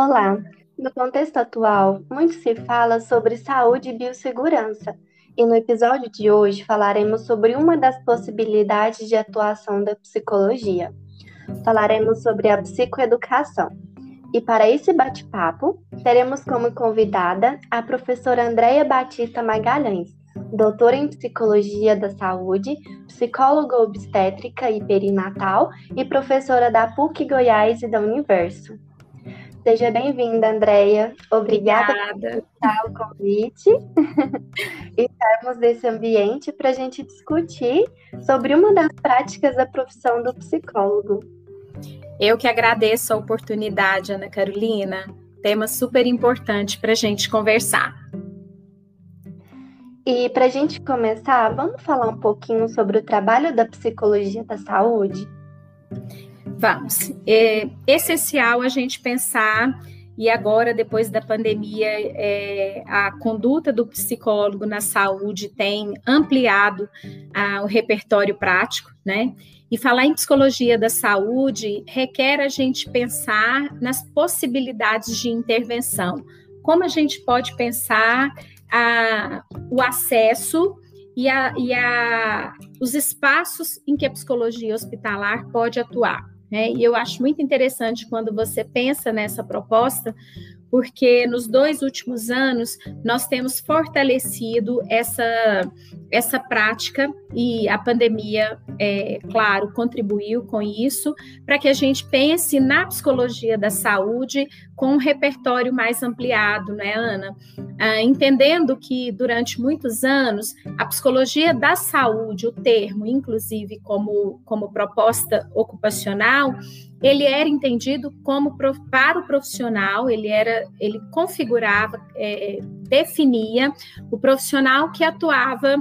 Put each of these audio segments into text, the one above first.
Olá! No contexto atual, muito se fala sobre saúde e biossegurança, e no episódio de hoje falaremos sobre uma das possibilidades de atuação da psicologia. Falaremos sobre a psicoeducação. E para esse bate-papo, teremos como convidada a professora Andréia Batista Magalhães, doutora em Psicologia da Saúde, psicóloga obstétrica e perinatal e professora da PUC Goiás e da Universo. Seja bem-vinda, Andréia. Obrigada, Obrigada, por aceitar o convite estarmos nesse ambiente para a gente discutir sobre uma das práticas da profissão do psicólogo. Eu que agradeço a oportunidade, Ana Carolina. Tema super importante para a gente conversar. E para a gente começar, vamos falar um pouquinho sobre o trabalho da psicologia da saúde? Vamos. É essencial a gente pensar, e agora, depois da pandemia, é, a conduta do psicólogo na saúde tem ampliado ah, o repertório prático, né? E falar em psicologia da saúde requer a gente pensar nas possibilidades de intervenção. Como a gente pode pensar a, o acesso e, a, e a, os espaços em que a psicologia hospitalar pode atuar. Né? E eu acho muito interessante quando você pensa nessa proposta, porque nos dois últimos anos nós temos fortalecido essa, essa prática e a pandemia, é, claro, contribuiu com isso, para que a gente pense na psicologia da saúde com um repertório mais ampliado, né, Ana? Ah, entendendo que durante muitos anos a psicologia da saúde, o termo, inclusive como, como proposta ocupacional, ele era entendido como para o profissional, ele era, ele configurava, é, definia o profissional que atuava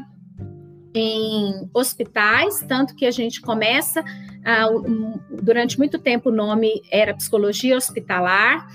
em hospitais, tanto que a gente começa, uh, durante muito tempo o nome era psicologia hospitalar,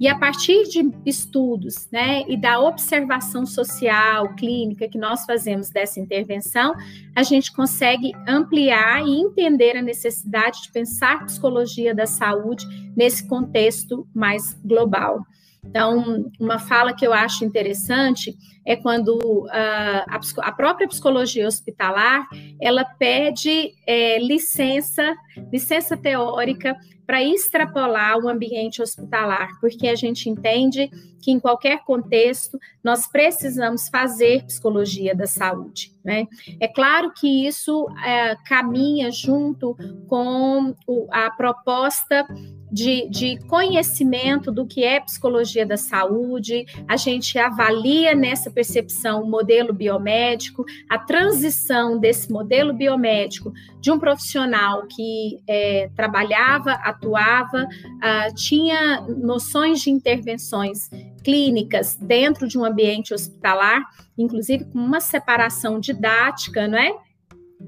e a partir de estudos, né, e da observação social, clínica que nós fazemos dessa intervenção, a gente consegue ampliar e entender a necessidade de pensar psicologia da saúde nesse contexto mais global. Então, uma fala que eu acho interessante é quando uh, a, a, própria psicologia hospitalar ela pede é, licença, licença teórica para extrapolar o ambiente hospitalar, porque a gente entende que em qualquer contexto nós precisamos fazer psicologia da saúde. Né? É claro que isso é, caminha junto com o, a proposta de, de, conhecimento do que é psicologia da saúde, a gente avalia nessa percepção o modelo biomédico, a transição desse modelo biomédico de um profissional que é, trabalhava, atuava, uh, tinha noções de intervenções clínicas dentro de um ambiente hospitalar, inclusive com uma separação didática, não é?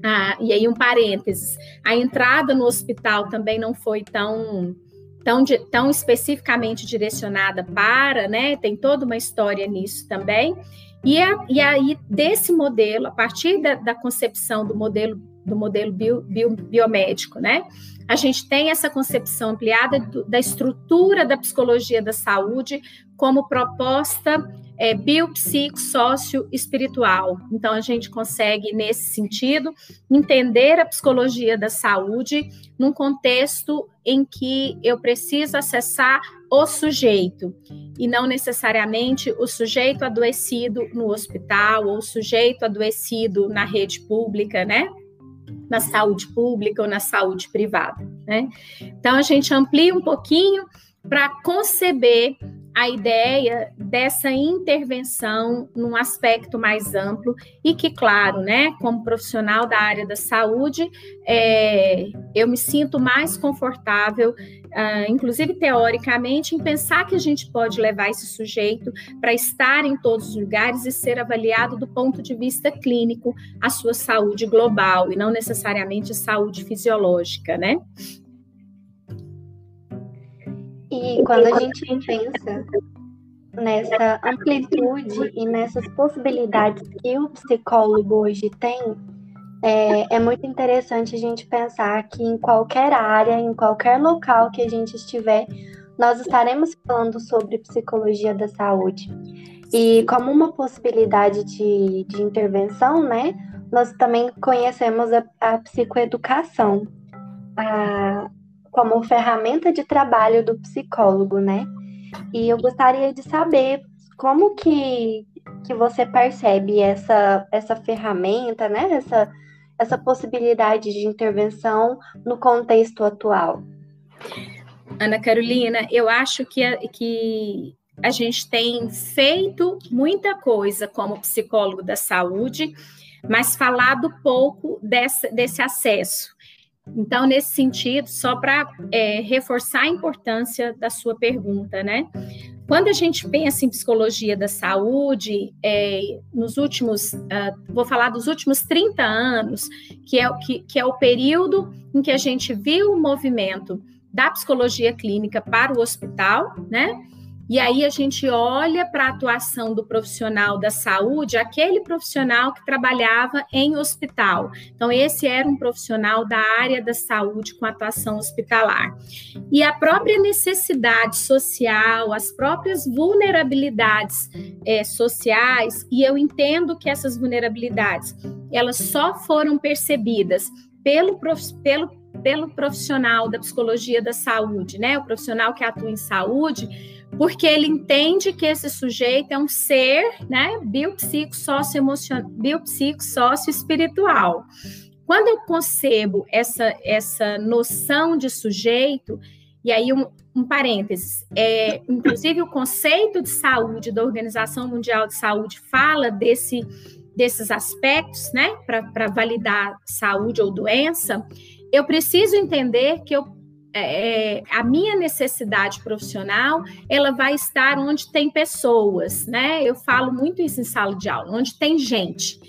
Ah, e aí um parênteses, a entrada no hospital também não foi tão tão, tão especificamente direcionada para, né? Tem toda uma história nisso também. E, a, e aí, desse modelo, a partir da, da concepção do modelo do modelo bio, bio, biomédico, né? A gente tem essa concepção ampliada do, da estrutura da psicologia da saúde como proposta é, biopsico-sócio-espiritual. Então, a gente consegue, nesse sentido, entender a psicologia da saúde num contexto em que eu preciso acessar o sujeito e não necessariamente o sujeito adoecido no hospital ou o sujeito adoecido na rede pública, né? Na saúde pública ou na saúde privada, né? Então a gente amplia um pouquinho para conceber a ideia dessa intervenção num aspecto mais amplo e que, claro, né, como profissional da área da saúde, é, eu me sinto mais confortável, uh, inclusive teoricamente, em pensar que a gente pode levar esse sujeito para estar em todos os lugares e ser avaliado do ponto de vista clínico a sua saúde global e não necessariamente saúde fisiológica, né? Quando a gente pensa nessa amplitude e nessas possibilidades que o psicólogo hoje tem, é, é, muito interessante a gente pensar que em qualquer área, em qualquer local que a gente estiver, nós estaremos falando sobre psicologia da saúde. E como uma possibilidade de, de intervenção, né, nós também conhecemos a, a psicoeducação a, como ferramenta de trabalho do psicólogo, né? E eu gostaria de saber como que, que você percebe essa, essa ferramenta, né? Essa, essa possibilidade de intervenção no contexto atual. Ana Carolina, eu acho que, a, que a gente tem feito muita coisa como psicólogo da saúde, mas falado pouco desse, desse acesso. Então, nesse sentido, só para é, reforçar a importância da sua pergunta, né? Quando a gente pensa em psicologia da saúde, é, nos últimos, uh, vou falar dos últimos 30 anos, que é, que, que é o período em que a gente viu o movimento da psicologia clínica para o hospital, né? E aí a gente olha para a atuação do profissional da saúde, aquele profissional que trabalhava em hospital. Então, esse era um profissional da área da saúde com atuação hospitalar. E a própria necessidade social, as próprias vulnerabilidades é, sociais, e eu entendo que essas vulnerabilidades, elas só foram percebidas pelo, pelo, pelo profissional da psicologia da saúde, né? O profissional que atua em saúde, porque ele entende que esse sujeito é um ser, né, biopsico socioemocional, biopsico espiritual. Quando eu concebo essa essa noção de sujeito, e aí um, um parênteses, é, inclusive o conceito de saúde da Organização Mundial de Saúde fala desse desses aspectos, né, para validar saúde ou doença, eu preciso entender que eu é, é, a minha necessidade profissional ela vai estar onde tem pessoas, né? Eu falo muito isso em sala de aula, onde tem gente.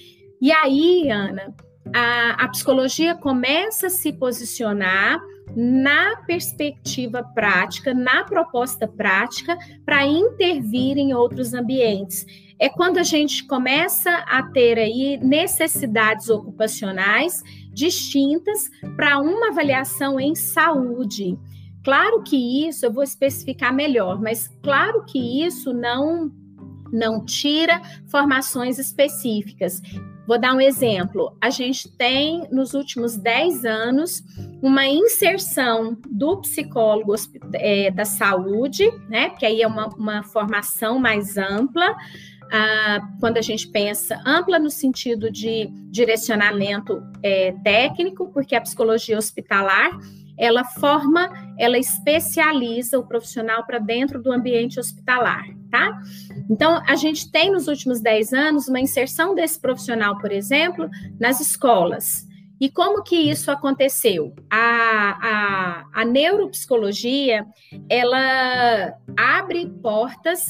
E aí, Ana, a, a psicologia começa a se posicionar na perspectiva prática, na proposta prática, para intervir em outros ambientes. É quando a gente começa a ter aí necessidades ocupacionais distintas para uma avaliação em saúde. Claro que isso, eu vou especificar melhor, mas claro que isso não não tira formações específicas. Vou dar um exemplo. A gente tem, nos últimos 10 anos, uma inserção do psicólogo é, da saúde, né? Que aí é uma, uma formação mais ampla, quando a gente pensa ampla no sentido de direcionamento é, técnico, porque a psicologia hospitalar ela forma, ela especializa o profissional para dentro do ambiente hospitalar, tá? Então, a gente tem nos últimos 10 anos uma inserção desse profissional, por exemplo, nas escolas. E como que isso aconteceu? A, a, a neuropsicologia, ela abre portas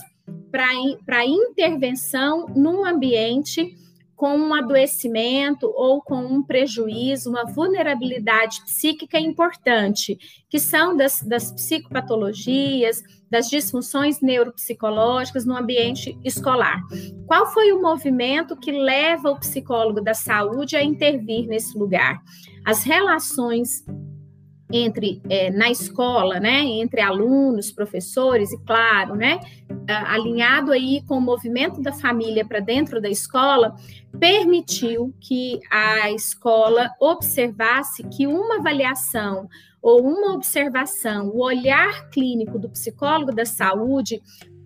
para intervenção num ambiente com um adoecimento ou com um prejuízo, uma vulnerabilidade psíquica importante, que são das, das psicopatologias, das disfunções neuropsicológicas no ambiente escolar. Qual foi o movimento que leva o psicólogo da saúde a intervir nesse lugar? As relações entre é, na escola, né, entre alunos, professores e claro, né, alinhado aí com o movimento da família para dentro da escola, permitiu que a escola observasse que uma avaliação ou uma observação, o olhar clínico do psicólogo da saúde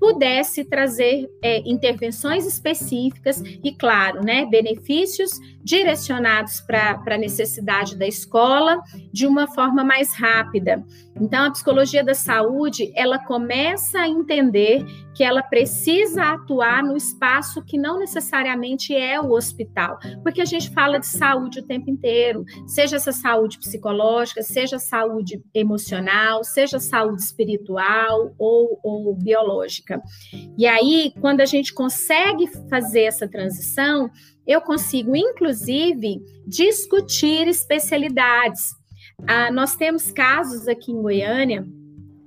pudesse trazer é, intervenções específicas e, claro, né, benefícios direcionados para a necessidade da escola de uma forma mais rápida. Então, a psicologia da saúde, ela começa a entender que ela precisa atuar no espaço que não necessariamente é o hospital, porque a gente fala de saúde o tempo inteiro, seja essa saúde psicológica, seja saúde emocional, seja saúde espiritual ou, ou biológica. E aí, quando a gente consegue fazer essa transição, eu consigo, inclusive, discutir especialidades. Ah, nós temos casos aqui em Goiânia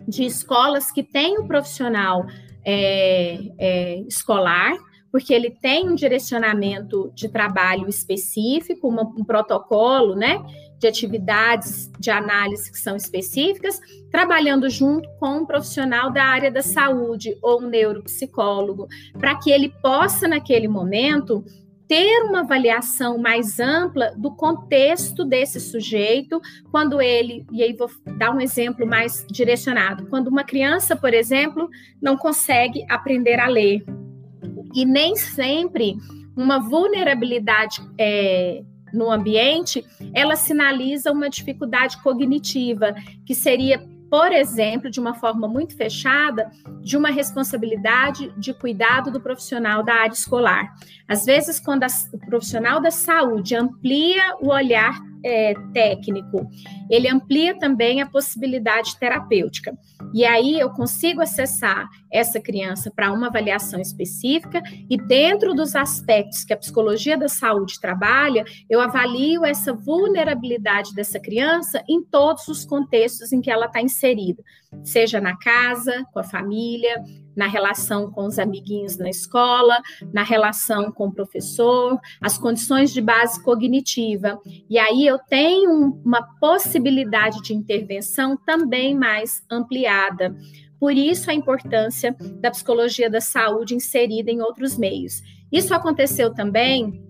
de escolas que têm o um profissional é, é, escolar, porque ele tem um direcionamento de trabalho específico, uma, um protocolo, né, de atividades de análise que são específicas, trabalhando junto com um profissional da área da saúde ou um neuropsicólogo, para que ele possa, naquele momento, ter uma avaliação mais ampla do contexto desse sujeito, quando ele, e aí vou dar um exemplo mais direcionado, quando uma criança, por exemplo, não consegue aprender a ler. E nem sempre uma vulnerabilidade é, no ambiente, ela sinaliza uma dificuldade cognitiva, que seria por exemplo, de uma forma muito fechada, de uma responsabilidade de cuidado do profissional da área escolar. Às vezes, quando a, o profissional da saúde amplia o olhar é, técnico, ele amplia também a possibilidade terapêutica. E aí eu consigo acessar essa criança para uma avaliação específica e dentro dos aspectos que a psicologia da saúde trabalha, eu avalio essa vulnerabilidade dessa criança em todos os contextos em que ela está inserida, seja na casa, com a família, na relação com os amiguinhos na escola, na relação com o professor, as condições de base cognitiva. E aí eu tenho uma possibilidade de intervenção também mais ampliada. Por isso a importância da psicologia da saúde inserida em outros meios. Isso aconteceu também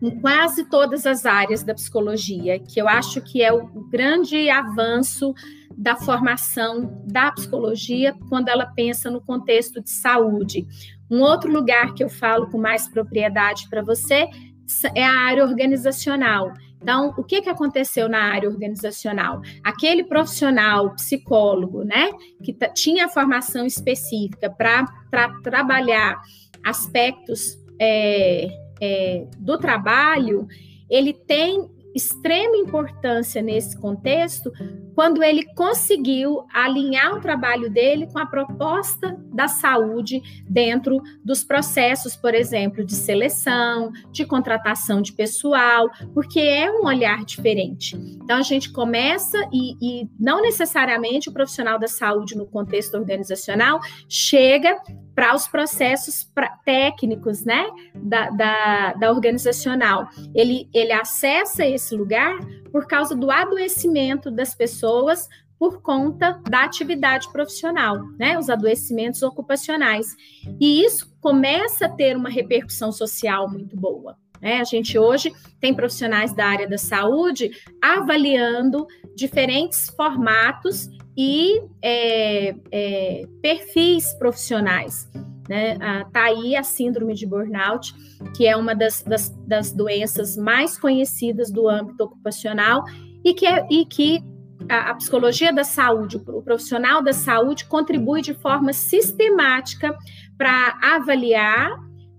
em quase todas as áreas da psicologia, que eu acho que é o grande avanço da formação da psicologia quando ela pensa no contexto de saúde. Um outro lugar que eu falo com mais propriedade para você é a área organizacional. Então, o que, que aconteceu na área organizacional? Aquele profissional, psicólogo, né, que tinha formação específica para trabalhar aspectos é, é, do trabalho, ele tem extrema importância nesse contexto quando ele conseguiu alinhar o trabalho dele com a proposta da saúde dentro dos processos, por exemplo, de seleção, de contratação de pessoal, porque é um olhar diferente. Então, a gente começa e, e não necessariamente o profissional da saúde no contexto organizacional chega para os processos pra, técnicos, né, da, da, da organizacional. Ele, ele acessa esse lugar por causa do adoecimento das pessoas por conta da atividade profissional, né? Os adoecimentos ocupacionais. E isso começa a ter uma repercussão social muito boa. Né? A gente hoje tem profissionais da área da saúde avaliando diferentes formatos e é, é, perfis profissionais. Né? Ah, tá aí a síndrome de burnout, que é uma das, das, das doenças mais conhecidas do âmbito ocupacional e que, é, e que a, a, psicologia da saúde, o profissional da saúde contribui de forma sistemática para avaliar,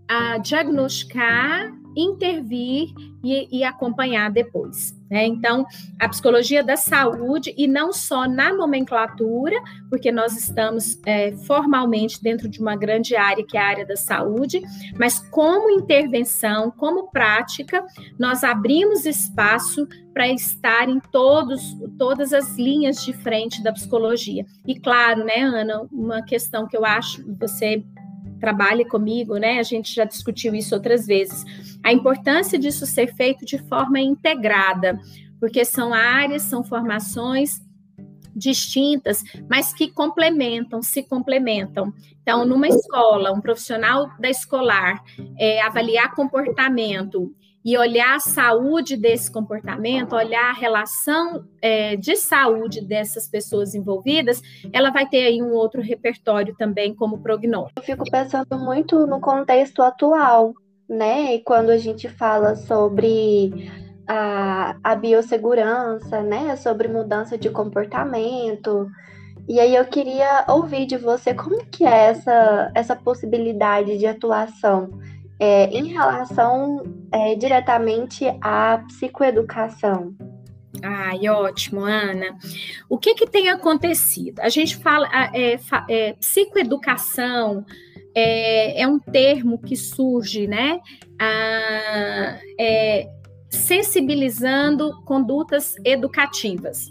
a diagnosticar intervir e, e acompanhar depois. Né? Então, a psicologia da saúde, e não só na nomenclatura, porque nós estamos é, formalmente dentro de uma grande área, que é a área da saúde, mas como intervenção, como prática, nós abrimos espaço para estar em todos, todas as linhas de frente da psicologia. E claro, né, Ana, uma questão que eu acho, você trabalhe comigo, né? A gente já discutiu isso outras vezes. A importância disso ser feito de forma integrada, porque são áreas, são formações distintas, mas que complementam, se complementam. Então, numa escola, um profissional da escolar é, avaliar comportamento e olhar a saúde desse comportamento, olhar a relação é, de saúde dessas pessoas envolvidas, ela vai ter aí um outro repertório também como prognóstico. Eu fico pensando muito no contexto atual, né? E quando a gente fala sobre a, a biossegurança, né? Sobre mudança de comportamento. E aí eu queria ouvir de você como que é essa, essa possibilidade de atuação é, em relação é, diretamente à psicoeducação. Ai, ótimo, Ana. O que, que tem acontecido? A gente fala, é, é, psicoeducação é, é, um termo que surge, né? É, sensibilizando condutas educativas.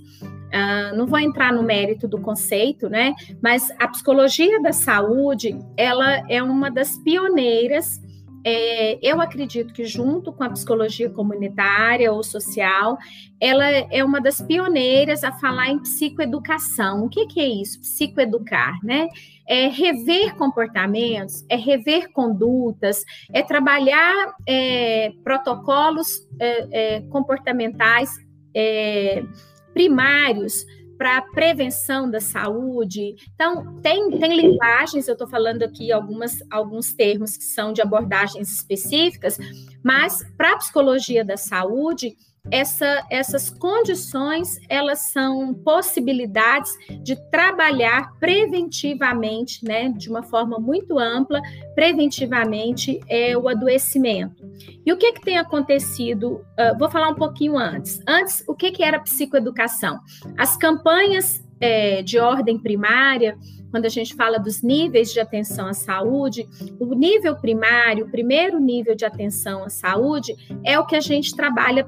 Uh, não vou entrar no mérito do conceito, né? Mas a psicologia da saúde, ela é uma das pioneiras é, eu acredito que junto com a psicologia comunitária ou social, ela é uma das pioneiras a falar em psicoeducação. O que, que é isso? Psicoeducar, né? É rever comportamentos, é rever condutas, é trabalhar é, protocolos é, é comportamentais é, primários para prevenção da saúde. Então, tem, tem linguagens, eu estou falando aqui algumas, alguns termos que são de abordagens específicas, mas para a psicologia da saúde, essa, essas condições elas são possibilidades de trabalhar preventivamente, né, de uma forma muito ampla, preventivamente é o adoecimento. E o que, que tem acontecido? Uh, vou falar um pouquinho antes. Antes, o que, que era psicoeducação? As campanhas é, de ordem primária quando a gente fala dos níveis de atenção à saúde, o nível primário, o primeiro nível de atenção à saúde, é o que a gente trabalha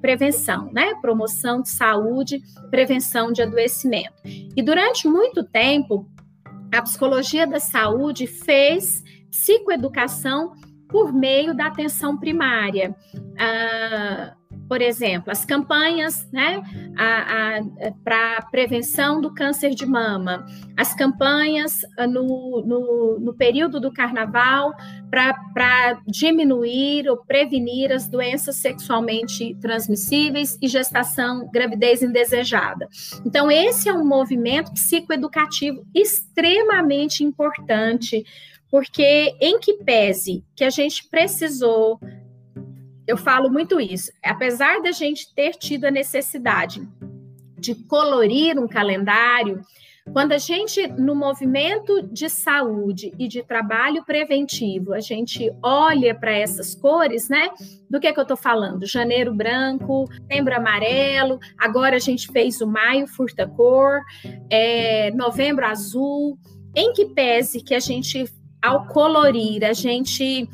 prevenção, né? Promoção de saúde, prevenção de adoecimento. E durante muito tempo, a psicologia da saúde fez psicoeducação por meio da atenção primária. Ah, por exemplo, as campanhas né, para prevenção do câncer de mama, as campanhas ah, no, no, no período do carnaval para diminuir ou prevenir as doenças sexualmente transmissíveis e gestação, gravidez indesejada. Então, esse é um movimento psicoeducativo extremamente importante, porque em que pese que a gente precisou eu falo muito isso. Apesar da gente ter tido a necessidade de colorir um calendário, quando a gente, no movimento de saúde e de trabalho preventivo, a gente olha para essas cores, né? Do que, é que eu estou falando? Janeiro branco, setembro amarelo, agora a gente fez o maio furta-cor, é, novembro azul. Em que pese que a gente, ao colorir, a gente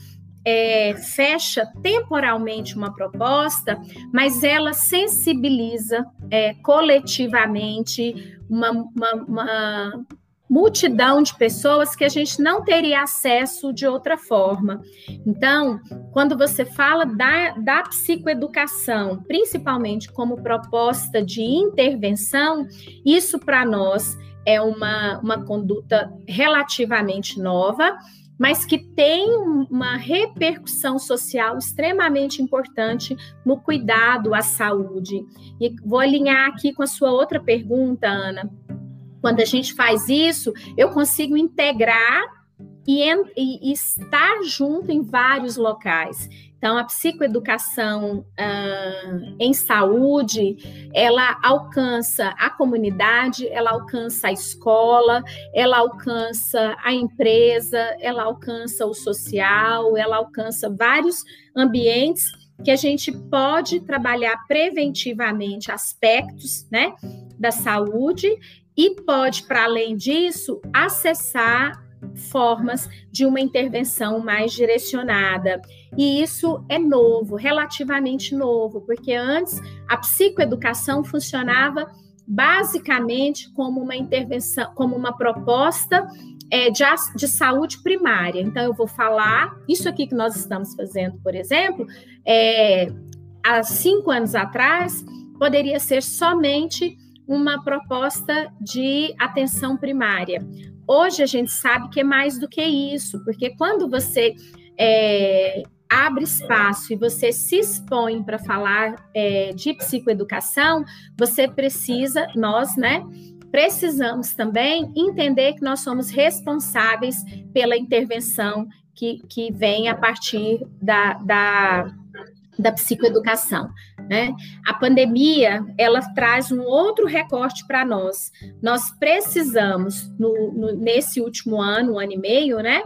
é, fecha temporalmente uma proposta, mas ela sensibiliza é, coletivamente uma, uma, uma multidão de pessoas que a gente não teria acesso de outra forma. Então, quando você fala da, da psicoeducação, principalmente como proposta de intervenção, isso para nós é uma, uma conduta relativamente nova mas que tem uma repercussão social extremamente importante no cuidado à saúde. E vou alinhar aqui com a sua outra pergunta, Ana. Quando a gente faz isso, eu consigo integrar e, e, estar junto em vários locais. Então, a psicoeducação uh, em saúde, ela alcança a comunidade, ela alcança a escola, ela alcança a empresa, ela alcança o social, ela alcança vários ambientes que a gente pode trabalhar preventivamente aspectos, né, da saúde e pode, para além disso, acessar formas de uma intervenção mais direcionada. E isso é novo, relativamente novo, porque antes a psicoeducação funcionava basicamente como uma intervenção, como uma proposta é, de, de, saúde primária. Então, eu vou falar, isso aqui que nós estamos fazendo, por exemplo, é, há cinco anos atrás, poderia ser somente uma proposta de atenção primária. Hoje a gente sabe que é mais do que isso, porque quando você é, abre espaço e você se expõe para falar é, de psicoeducação, você precisa, nós, né? Precisamos também entender que nós somos responsáveis pela intervenção que, que vem a partir da, da, da psicoeducação. Né? A pandemia ela traz um outro recorte para nós. Nós precisamos, no, no, nesse último ano, um ano e meio, né,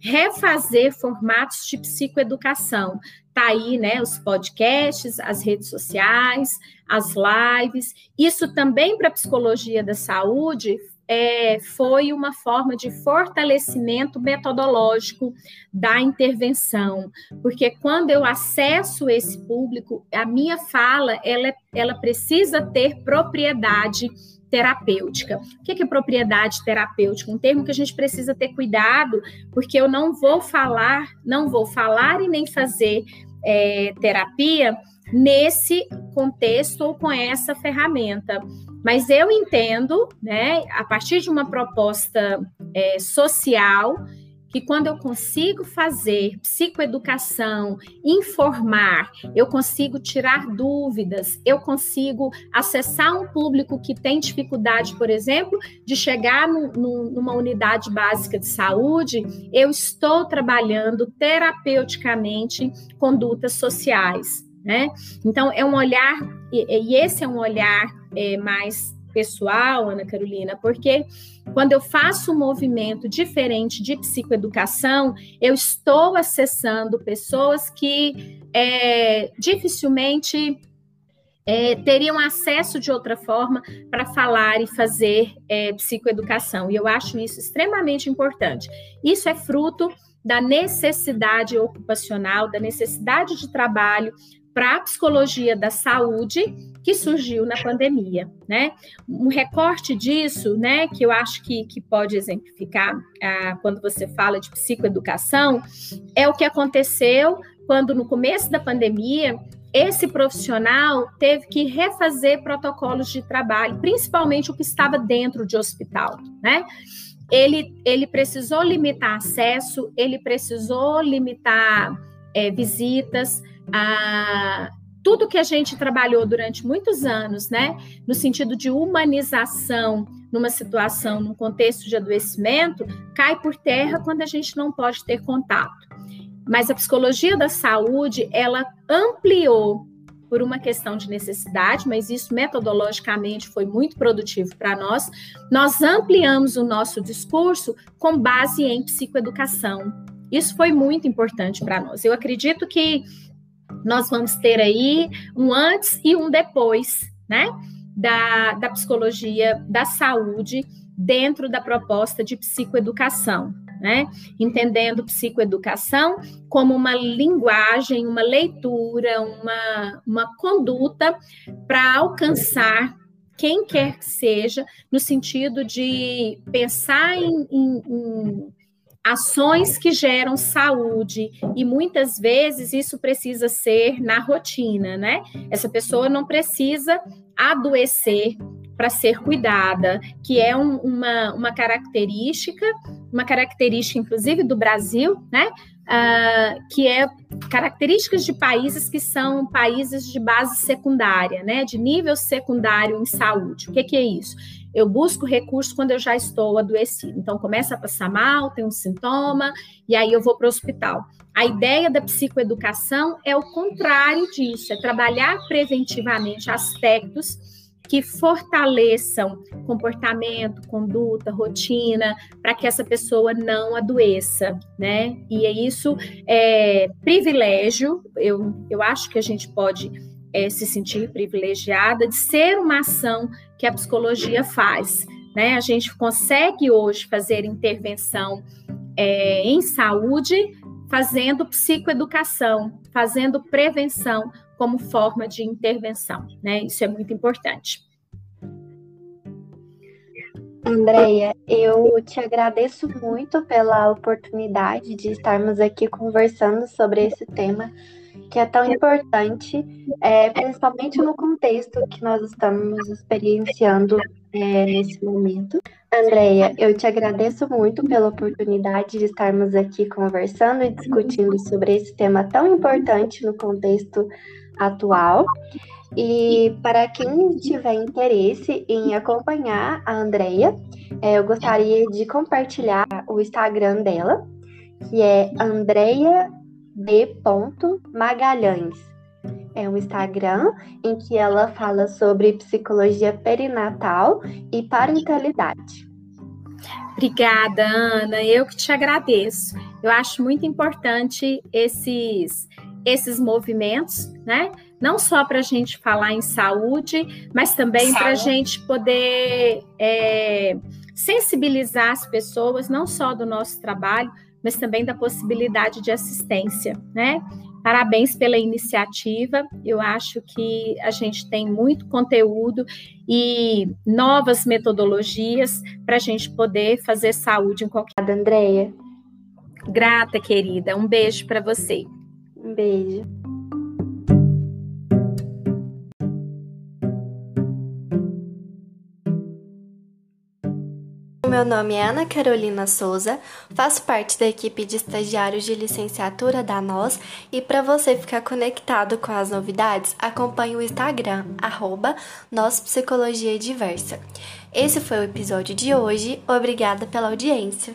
refazer formatos de psicoeducação. Tá aí, né, os podcasts, as redes sociais, as lives. Isso também para a psicologia da saúde é, foi uma forma de fortalecimento metodológico da intervenção, porque quando eu acesso esse público, a minha fala ela, ela precisa ter propriedade terapêutica. O que é propriedade terapêutica? Um termo que a gente precisa ter cuidado, porque eu não vou falar, não vou falar e nem fazer é, terapia nesse contexto ou com essa ferramenta. Mas eu entendo, né, a partir de uma proposta é, social, que quando eu consigo fazer psicoeducação, informar, eu consigo tirar dúvidas, eu consigo acessar um público que tem dificuldade, por exemplo, de chegar no, no, numa unidade básica de saúde, eu estou trabalhando terapeuticamente condutas sociais. Né? Então, é um olhar, e, e esse é um olhar é, mais pessoal, Ana Carolina, porque quando eu faço um movimento diferente de psicoeducação, eu estou acessando pessoas que é, dificilmente é, teriam acesso de outra forma para falar e fazer é, psicoeducação. E eu acho isso extremamente importante. Isso é fruto da necessidade ocupacional, da necessidade de trabalho para a psicologia da saúde que surgiu na pandemia, né? Um recorte disso, né, que eu acho que, que pode exemplificar ah, quando você fala de psicoeducação, é o que aconteceu quando no começo da pandemia esse profissional teve que refazer protocolos de trabalho, principalmente o que estava dentro de hospital, né? Ele, ele precisou limitar acesso, ele precisou limitar é, visitas, a, tudo que a gente trabalhou durante muitos anos, né, no sentido de humanização numa situação, num contexto de adoecimento, cai por terra quando a gente não pode ter contato. Mas a psicologia da saúde, ela ampliou por uma questão de necessidade, mas isso metodologicamente foi muito produtivo para nós. Nós ampliamos o nosso discurso com base em psicoeducação. Isso foi muito importante para nós. Eu acredito que nós vamos ter aí um antes e um depois, né? Da, da psicologia da saúde dentro da proposta de psicoeducação, né? Entendendo psicoeducação como uma linguagem, uma leitura, uma, uma conduta para alcançar quem quer que seja, no sentido de pensar em, em, em ações que geram saúde e muitas vezes isso precisa ser na rotina, né? Essa pessoa não precisa adoecer para ser cuidada, que é um, uma, uma característica, uma característica inclusive do Brasil, né? Uh, que é características de países que são países de base secundária, né? De nível secundário em saúde. O que, que é isso? Eu busco recursos quando eu já estou adoecido. Então, começa a passar mal, tem um sintoma, e aí eu vou para o hospital. A ideia da psicoeducação é o contrário disso, é trabalhar preventivamente aspectos que fortaleçam comportamento, conduta, rotina, para que essa pessoa não adoeça, né? E é isso é privilégio, eu, eu acho que a gente pode é, se sentir privilegiada de ser uma ação que a psicologia faz. Né? A gente consegue hoje fazer intervenção é, em saúde fazendo psicoeducação, fazendo prevenção como forma de intervenção. Né? Isso é muito importante. Andréia, eu te agradeço muito pela oportunidade de estarmos aqui conversando sobre esse tema que é tão importante, é, principalmente no contexto que nós estamos experienciando é, nesse momento. Andréia, eu te agradeço muito pela oportunidade de estarmos aqui conversando e discutindo sobre esse tema tão importante no contexto atual. E para quem tiver interesse em acompanhar a Andrea, é, eu gostaria de compartilhar o Instagram dela, que é Andrea B. Magalhães. É um Instagram em que ela fala sobre psicologia perinatal e parentalidade. Obrigada, Ana. Eu que te agradeço. Eu acho muito importante esses esses movimentos, né? Não só para a gente falar em saúde, mas também para a gente poder é, sensibilizar as pessoas, não só do nosso trabalho, mas também da possibilidade de assistência, né? Parabéns pela iniciativa. Eu acho que a gente tem muito conteúdo e novas metodologias para a gente poder fazer saúde em qualquer. Andréia. Grata, querida. Um beijo para você. Um beijo. Meu nome é Ana Carolina Souza, faço parte da equipe de estagiários de licenciatura da NOS e para você ficar conectado com as novidades, acompanhe o Instagram, arroba Esse foi o episódio de hoje, obrigada pela audiência.